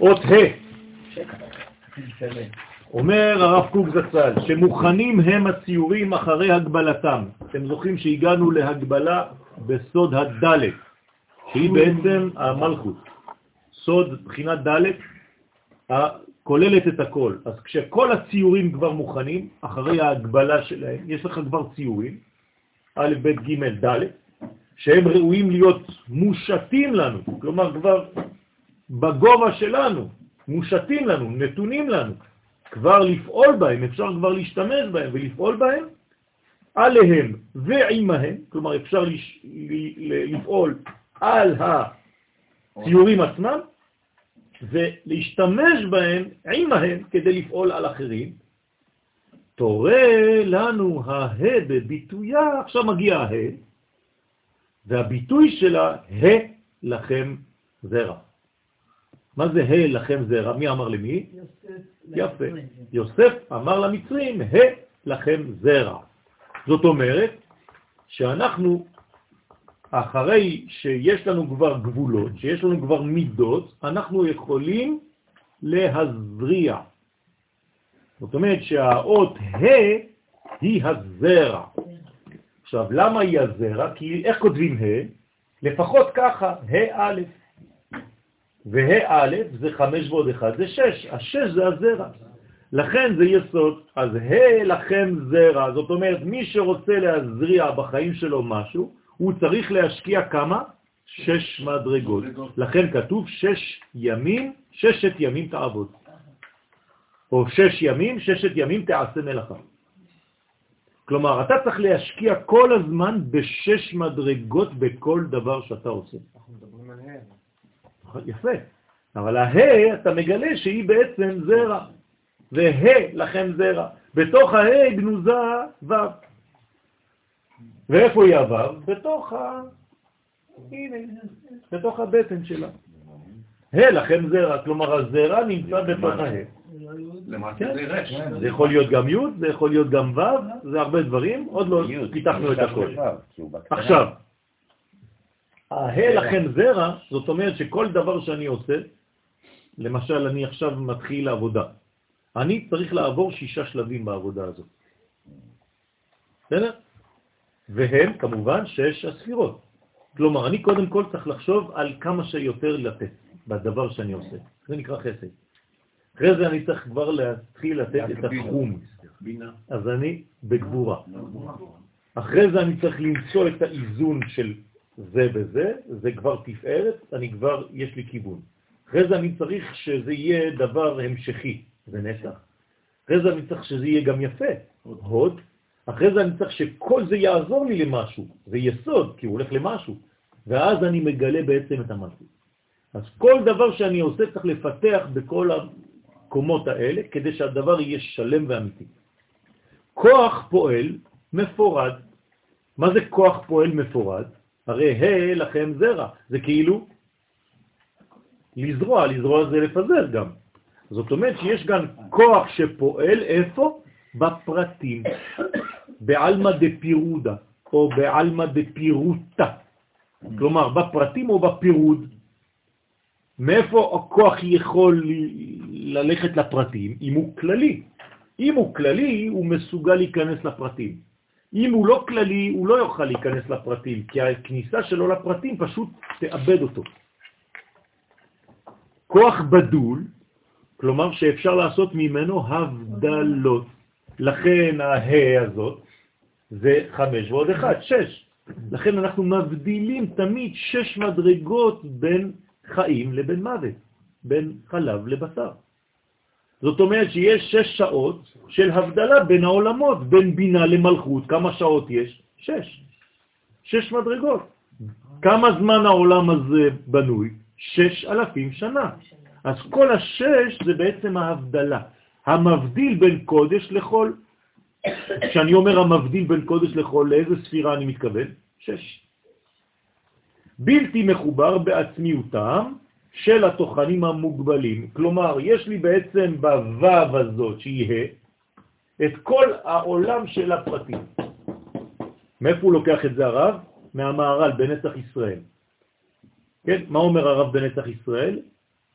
אות ה' אומר הרב קוק זצ"ל, שמוכנים הם הציורים אחרי הגבלתם. אתם זוכרים שהגענו להגבלה בסוד הדלת, שהיא בעצם המלכות. סוד בחינת דלת כוללת את הכל. אז כשכל הציורים כבר מוכנים, אחרי ההגבלה שלהם, יש לך כבר ציורים, א', ב', ג', ד', שהם ראויים להיות מושתים לנו, כלומר כבר בגובה שלנו, מושתים לנו, נתונים לנו, כבר לפעול בהם, אפשר כבר להשתמש בהם ולפעול בהם, עליהם ועימהם, כלומר אפשר לש... לפעול על הציורים עצמם ולהשתמש בהם עימהם כדי לפעול על אחרים. תורה לנו הה בביטויה, עכשיו מגיע הה, והביטוי שלה, ה לכם זרע. מה זה ה לכם זרע? מי אמר למי? יפה. יוסף אמר למצרים, ה לכם זרע. זאת אומרת שאנחנו, אחרי שיש לנו כבר גבולות, שיש לנו כבר מידות, אנחנו יכולים להזריע. זאת אומרת שהאות ה' היא הזרע. עכשיו, למה היא הזרע? כי איך כותבים ה'? לפחות ככה, ה' א'. וה' א' זה 5 ועוד 1 זה 6, ה-6 זה הזרע. לכן זה יסוד, אז ה' לכם זרע, זאת אומרת מי שרוצה להזריע בחיים שלו משהו, הוא צריך להשקיע כמה? שש מדרגות. לכן כתוב שש ימים, ששת ימים תעבוד. או שש ימים, ששת ימים תעשה מלאכה. כלומר, אתה צריך להשקיע כל הזמן בשש מדרגות בכל דבר שאתה עושה. אנחנו מדברים על ה'. יפה. אבל הה, אתה מגלה שהיא בעצם זרע. והה לכם זרע. בתוך הה גנוזה ו'. ואיפה היא הו'? בתוך ה... הנה, בתוך הבטן שלה. ה' לכם זרע, כלומר הזרע נמצא בתוך הה. למעשה כן. זה רש. זה יכול להיות גם י', זה יכול להיות גם ו', זה הרבה דברים, עוד לא פיתחנו את הכל. עכשיו, הה לכם זרע, זאת אומרת שכל דבר שאני עושה, למשל אני עכשיו מתחיל לעבודה, אני צריך לעבור שישה שלבים בעבודה הזאת. בסדר? והם כמובן שש הספירות. כלומר, אני קודם כל צריך לחשוב על כמה שיותר לתת בדבר שאני עושה. זה נקרא חסד. אחרי זה אני צריך כבר להתחיל לתת את התחום. אז אני בגבורה. אחרי זה אני צריך למצוא את האיזון של זה וזה, זה כבר תפארת, אני כבר, יש לי כיוון. אחרי זה אני צריך שזה יהיה דבר המשכי, זה נצח. אחרי זה אני צריך שזה יהיה גם יפה, הוד. אחרי זה אני צריך שכל זה יעזור לי למשהו, זה יסוד, כי הוא הולך למשהו. ואז אני מגלה בעצם את המלכות. אז כל דבר שאני עושה צריך לפתח בכל הקומות האלה, כדי שהדבר יהיה שלם ואמיתי. כוח פועל מפורד. מה זה כוח פועל מפורד? הרי ה' לכם זרע, זה כאילו לזרוע, לזרוע זה לפזר גם. זאת אומרת שיש גם כוח שפועל איפה? בפרטים, בעלמא דפירודה, או בעלמא דפירוטה. כלומר, בפרטים או בפירוד. מאיפה הכוח יכול ללכת לפרטים? אם הוא כללי. אם הוא כללי, הוא מסוגל להיכנס לפרטים. אם הוא לא כללי, הוא לא יוכל להיכנס לפרטים, כי הכניסה שלו לפרטים פשוט תאבד אותו. כוח בדול, כלומר שאפשר לעשות ממנו הבדלות. לכן ההא הזאת זה חמש ועוד אחד, שש. לכן אנחנו מבדילים תמיד שש מדרגות בין חיים לבין מוות, בין חלב לבשר. זאת אומרת שיש שש שעות של הבדלה בין העולמות, בין בינה למלכות. כמה שעות יש? שש. שש מדרגות. כמה זמן העולם הזה בנוי? שש אלפים שנה. אז כל השש זה בעצם ההבדלה, המבדיל בין קודש לחול. כשאני אומר המבדיל בין קודש לחול, לאיזה ספירה אני מתכוון? שש. בלתי מחובר בעצמיותם של התוכנים המוגבלים. כלומר, יש לי בעצם בוו הזאת, שהיא ה', את כל העולם של הפרטים. מאיפה הוא לוקח את זה הרב? מהמערל בנצח ישראל. כן, מה אומר הרב בנצח ישראל?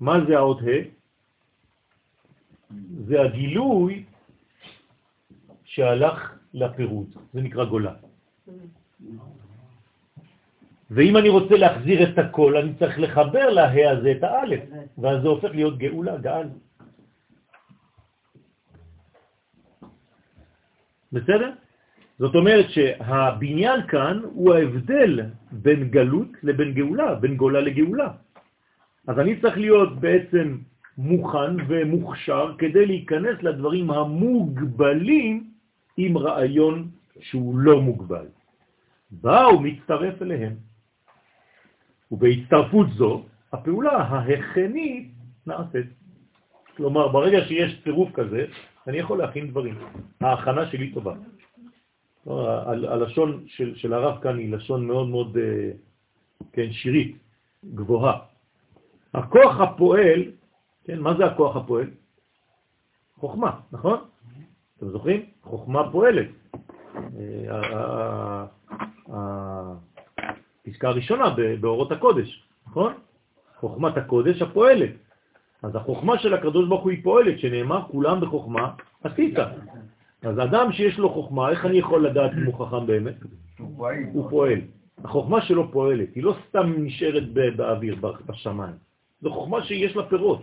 מה זה האות ה'? זה הגילוי שהלך לפירוד, זה נקרא גולה. ואם אני רוצה להחזיר את הכל, אני צריך לחבר להא הזה את האלף, ואז זה הופך להיות גאולה, גאל. בסדר? זאת אומרת שהבניין כאן הוא ההבדל בין גלות לבין גאולה, בין גולה לגאולה. אז אני צריך להיות בעצם מוכן ומוכשר כדי להיכנס לדברים המוגבלים עם רעיון שהוא לא מוגבל. בא ומצטרף אליהם. ובהצטרפות זו, הפעולה ההכנית נעשית. כלומר, ברגע שיש צירוף כזה, אני יכול להכין דברים. ההכנה שלי טובה. הלשון של, של הרב כאן היא לשון מאוד מאוד, אה, כן, שירית, גבוהה. הכוח הפועל, כן, מה זה הכוח הפועל? חוכמה, נכון? אתם זוכרים? חוכמה פועלת. הפסקה הראשונה באורות הקודש, נכון? חוכמת הקודש הפועלת. אז החוכמה של הקדוש ברוך הוא היא פועלת, שנאמר כולם בחוכמה עשית. אז אדם שיש לו חוכמה, איך אני יכול לדעת אם הוא חכם באמת? הוא פועל. החוכמה שלו פועלת, היא לא סתם נשארת באוויר, בשמיים. זו חוכמה שיש לה פירות.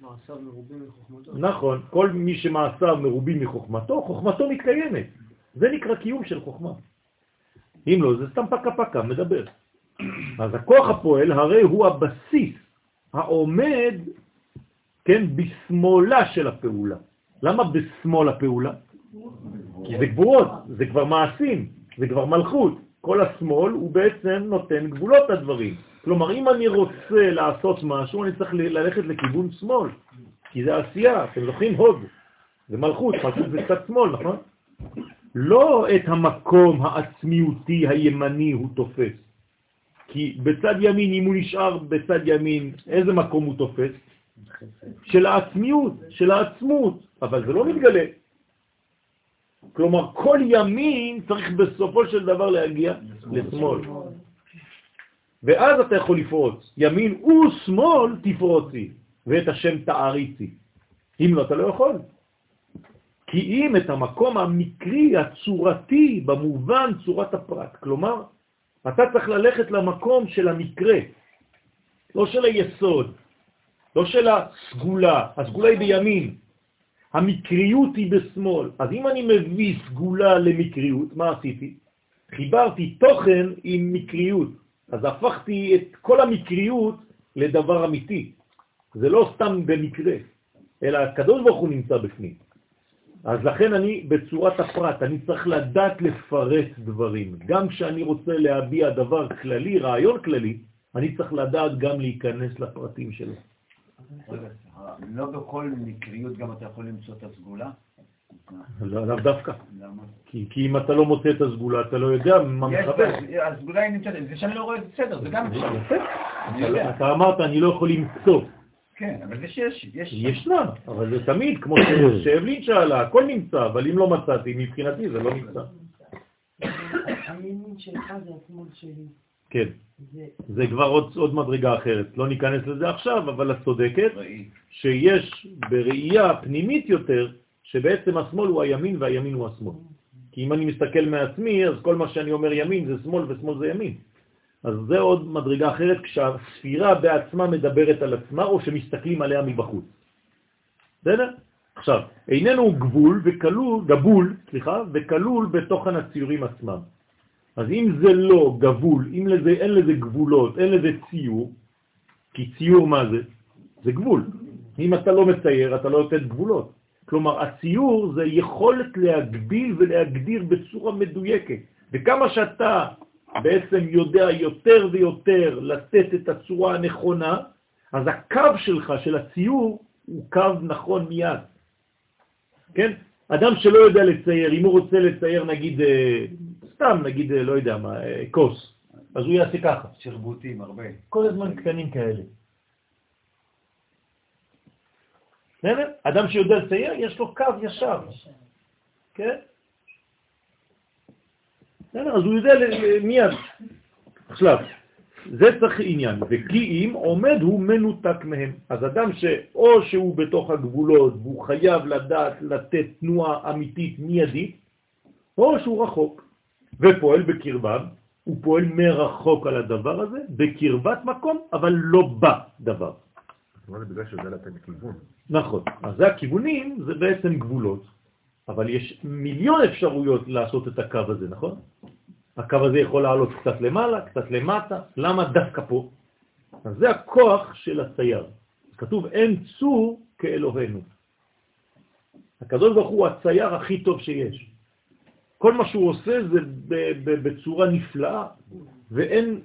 מעשיו מרובים מחוכמתו. נכון, כל מי שמעשיו מרובים מחוכמתו, חוכמתו מתקיימת. זה נקרא קיום של חוכמה. אם לא, זה סתם פקה פקה, מדבר. אז הכוח הפועל הרי הוא הבסיס העומד, כן, בשמאלה של הפעולה. למה בשמאל הפעולה? כי זה גבורות, זה כבר מעשים, זה כבר מלכות. כל השמאל הוא בעצם נותן גבולות לדברים. כלומר, אם אני רוצה לעשות משהו, אני צריך ללכת לכיוון שמאל, כי זה עשייה, אתם זוכרים הוד, זה מלכות, מלכות זה קצת שמאל, נכון? לא את המקום העצמיותי הימני הוא תופס, כי בצד ימין, אם הוא נשאר בצד ימין, איזה מקום הוא תופס? של העצמיות, של העצמות, אבל זה לא מתגלה. כלומר, כל ימין צריך בסופו של דבר להגיע לשמאל. ואז אתה יכול לפרוץ. ימין ושמאל תפרוצי, ואת השם תעריצי. אם לא, אתה לא יכול. אם את המקום המקרי, הצורתי, במובן צורת הפרט. כלומר, אתה צריך ללכת למקום של המקרה, לא של היסוד, לא של הסגולה. הסגולה היא בימין, המקריות היא בשמאל. אז אם אני מביא סגולה למקריות, מה עשיתי? חיברתי תוכן עם מקריות. אז הפכתי את כל המקריות לדבר אמיתי. זה לא סתם במקרה, אלא הקדוש ברוך הוא נמצא בפנים. אז לכן אני בצורת הפרט, אני צריך לדעת לפרט דברים. גם כשאני רוצה להביע דבר כללי, רעיון כללי, אני צריך לדעת גם להיכנס לפרטים שלו. לא בכל מקריות גם אתה יכול למצוא את הסגולה? לא, לאו דווקא. למה? כי, אם אתה לא מוצא את הסגולה, אתה לא יודע מה מחבר. הסגולה היא נמצאת, זה שאני לא רואה את בסדר, זה גם אפשר. אתה אמרת, אני לא יכול למצוא. כן, אבל זה שיש, יש. ישנה, אבל זה תמיד, כמו שאבלין שאלה, הכל נמצא, אבל אם לא מצאתי, מבחינתי זה לא נמצא. הימין שלך זה השמאל שלי. כן, זה כבר עוד, עוד מדרגה אחרת. לא ניכנס לזה עכשיו, אבל את צודקת שיש בראייה פנימית יותר, שבעצם השמאל הוא הימין והימין הוא השמאל. כי אם אני מסתכל מעצמי, אז כל מה שאני אומר ימין זה שמאל ושמאל זה ימין. אז זה עוד מדרגה אחרת כשהספירה בעצמה מדברת על עצמה או שמסתכלים עליה מבחוץ. בסדר? עכשיו, איננו גבול וכלול, גבול, סליחה, וכלול בתוכן הציורים עצמם. אז אם זה לא גבול, אם לזה, אין לזה גבולות, אין לזה ציור, כי ציור מה זה? זה גבול. אם אתה לא מצייר, אתה לא נותן גבולות. כלומר, הציור זה יכולת להגביל ולהגדיר בצורה מדויקת. וכמה שאתה בעצם יודע יותר ויותר לתת את הצורה הנכונה, אז הקו שלך, של הציור, הוא קו נכון מיד. כן? אדם שלא יודע לצייר, אם הוא רוצה לצייר נגיד, אה, סתם נגיד, אה, לא יודע מה, אה, כוס, אז הוא יעשה ככה. שרבוטים, הרבה. כל הזמן קטנים כאלה. בסדר? אדם שיודע לצייר, יש לו קו ישר. כן? בסדר, אז הוא יודע מיד. עכשיו, זה צריך עניין, וכי אם עומד הוא מנותק מהם. אז אדם שאו שהוא בתוך הגבולות והוא חייב לדעת לתת תנועה אמיתית מיידית, או שהוא רחוק ופועל בקרבם, הוא פועל מרחוק על הדבר הזה, בקרבת מקום, אבל לא בדבר. זאת אומרת, בגלל שזה לתת כיוון. נכון, אז הכיוונים, זה בעצם גבולות, אבל יש מיליון אפשרויות לעשות את הקו הזה, נכון? הקו הזה יכול לעלות קצת למעלה, קצת למטה, למה דווקא פה? אז זה הכוח של הצייר. כתוב אין צור כאלוהינו. הקדוש ברוך הוא הצייר הכי טוב שיש. כל מה שהוא עושה זה בצורה נפלאה, ואין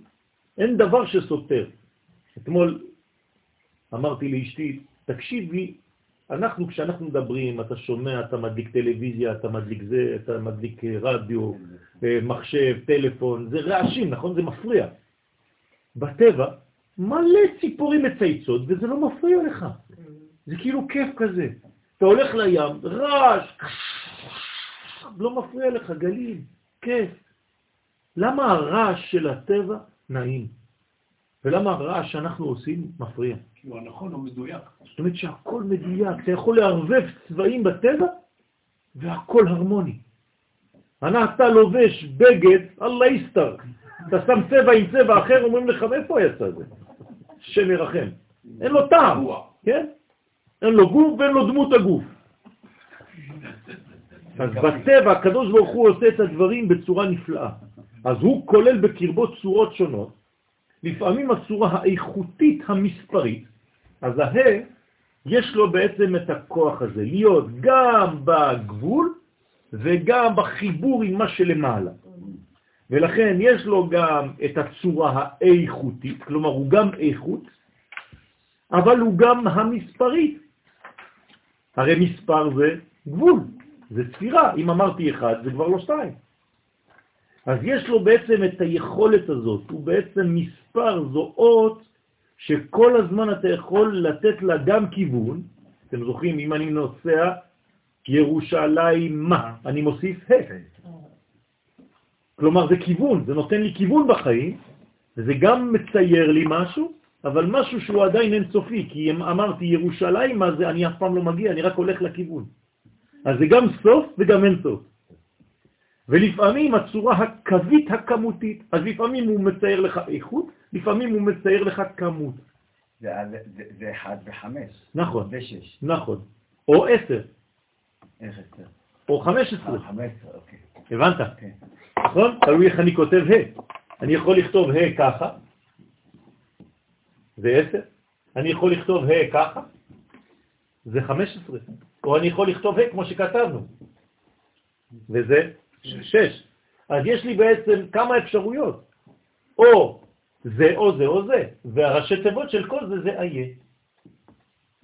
דבר שסותר. אתמול אמרתי לאשתי, תקשיבי, אנחנו, כשאנחנו מדברים, אתה שומע, אתה מדליק טלוויזיה, אתה מדליק זה, אתה מדליק רדיו, אה, מחשב, טלפון, זה רעשים, נכון? זה מפריע. בטבע, מלא ציפורים מצייצות, וזה לא מפריע לך. זה כאילו כיף כזה. אתה הולך לים, רעש, לא מפריע לך, גלים, כיף. למה הרעש של הטבע נעים? ולמה הרעש שאנחנו עושים מפריע? כי הוא הנכון, הוא מדויק. זאת אומרת שהכל מדויק, אתה יכול לערבב צבעים בטבע והכל הרמוני. אתה לובש בגד, אללה יסתר. אתה שם צבע עם צבע אחר, אומרים לך, מאיפה יצא זה? השם ירחם. אין לו טעם, כן? אין לו גוף ואין לו דמות הגוף. אז בטבע הקדוש ברוך הוא עושה את הדברים בצורה נפלאה. אז הוא כולל בקרבו צורות שונות, לפעמים הצורה האיכותית המספרית, אז הה, יש לו בעצם את הכוח הזה, להיות גם בגבול וגם בחיבור עם מה שלמעלה. ולכן יש לו גם את הצורה האיכותית, כלומר הוא גם איכות, אבל הוא גם המספרית. הרי מספר זה גבול, זה ספירה. אם אמרתי אחד, זה כבר לא שתיים. אז יש לו בעצם את היכולת הזאת, הוא בעצם מספר, זו אות שכל הזמן אתה יכול לתת לה גם כיוון. אתם זוכרים, אם אני נוסע ירושלים מה, אני מוסיף ה'. כלומר זה כיוון, זה נותן לי כיוון בחיים, וזה גם מצייר לי משהו, אבל משהו שהוא עדיין אינסופי, כי אם אמרתי ירושלים, זה, אני אף פעם לא מגיע, אני רק הולך לכיוון. אז זה גם סוף וגם אין סוף. ולפעמים הצורה הקווית הכמותית, אז לפעמים הוא מצייר לך איכות, לפעמים הוא מצייר לך כמות. זה, זה, זה אחד וחמש. נכון. ושש. נכון. או עשר. איך עשר? או חמש עשרה. אה, חמש עשרה, אוקיי. הבנת? כן. נכון? תלוי איך אני כותב ה'. אני יכול לכתוב ה' ככה, זה עשר. אני יכול לכתוב ה' ככה, זה חמש עשרה. או אני יכול לכתוב ה' כמו שכתבנו, וזה שש. אז יש לי בעצם כמה אפשרויות. או זה או זה או זה, והראשי תיבות של כל זה זה איה.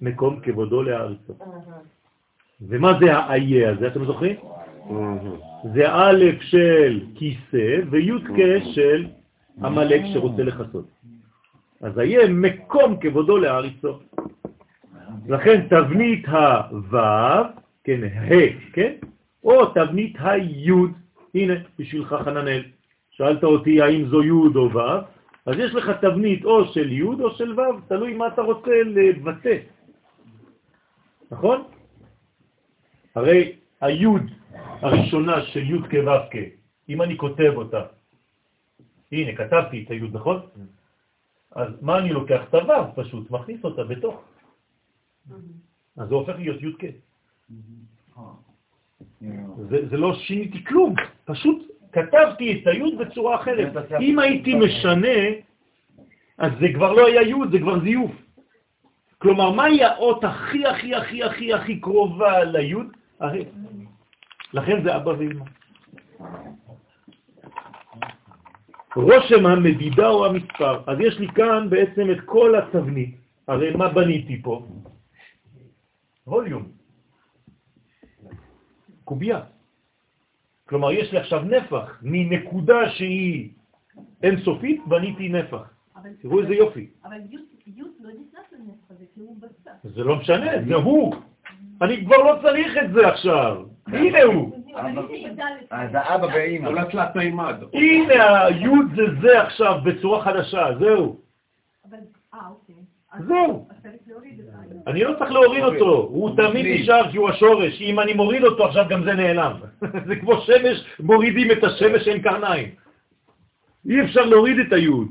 מקום כבודו לארצו. ומה זה האיה הזה, אתם זוכרים? זה א' של כיסא וי' של המלאק שרוצה לחסות. אז איה מקום כבודו לארצו. לכן תבנית הו', כן, ה', כן? או תבנית היוד, הנה, בשבילך חננאל. שאלת אותי האם זו יוד או ו', אז יש לך תבנית או של יוד או של ו', תלוי מה אתה רוצה לבטא. נכון? הרי היוד הראשונה של יוד כו' כ', אם אני כותב אותה, הנה, כתבתי את היוד, נכון? אז מה אני לוקח? את הו' פשוט, מכניס אותה בתוך. אז זה הופך להיות י' כ'. זה, זה לא שיניתי כלום, פשוט כתבתי את היוד בצורה אחרת. אם הייתי משנה, אז זה כבר לא היה יוד, זה כבר זיוף. כלומר, מהי האות הכי הכי הכי הכי הכי קרובה ליוד? לכן זה אבא ואמא. רושם המדידה או המספר. אז יש לי כאן בעצם את כל התבנית. הרי מה בניתי פה? ווליום. קובייה. כלומר, יש לי עכשיו נפח, מנקודה שהיא אינסופית, בניתי נפח. תראו איזה יופי. אבל י' לא נכנס לנפח הזה, כי הוא בצד. זה לא משנה, זה הוא. אני כבר לא צריך את זה עכשיו. הנה הוא. אבל אם זה י"ד, אז האבא ואימא. לא תלת מימד. הנה היוד זה זה עכשיו בצורה חדשה, זהו. אבל, אה, אוקיי. אז- זהו. אז צריך להוריד את ה... אני לא צריך להוריד אותו, הוא תמיד נשאר כי הוא השורש. אם אני מוריד אותו עכשיו גם זה נעלם. זה כמו שמש, מורידים את השמש אין קרניים. אי אפשר להוריד את היוד.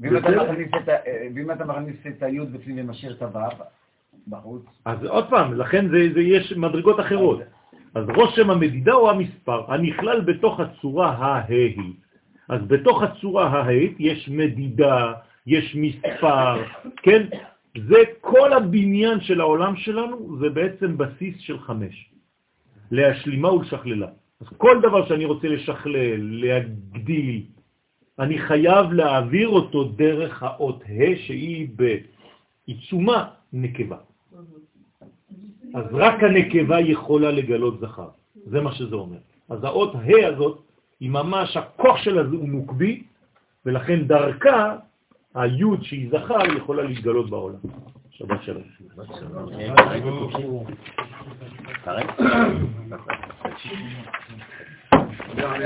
ואם אתה. מכניס את אה, מכניס את היוד בפנים ומשאיר את הוו בחוץ, אז עוד פעם, לכן יש מדרגות אחרות. אז ראש שם המדידה הוא המספר הנכלל בתוך הצורה ההיא. אז בתוך הצורה ההיא יש מדידה, יש מספר, כן? זה כל הבניין של העולם שלנו, זה בעצם בסיס של חמש. להשלימה ולשכללה. אז כל דבר שאני רוצה לשכלל, להגדיל, אני חייב להעביר אותו דרך האות ה' שהיא בעיצומה נקבה. אז רק הנקבה יכולה לגלות זכר. זה מה שזה אומר. אז האות ה' הזאת, היא ממש, הכוח שלה הוא נוקבי, ולכן דרכה, היוד שהיא זכר יכולה להתגלות בעולם. שבת שלום. גם אני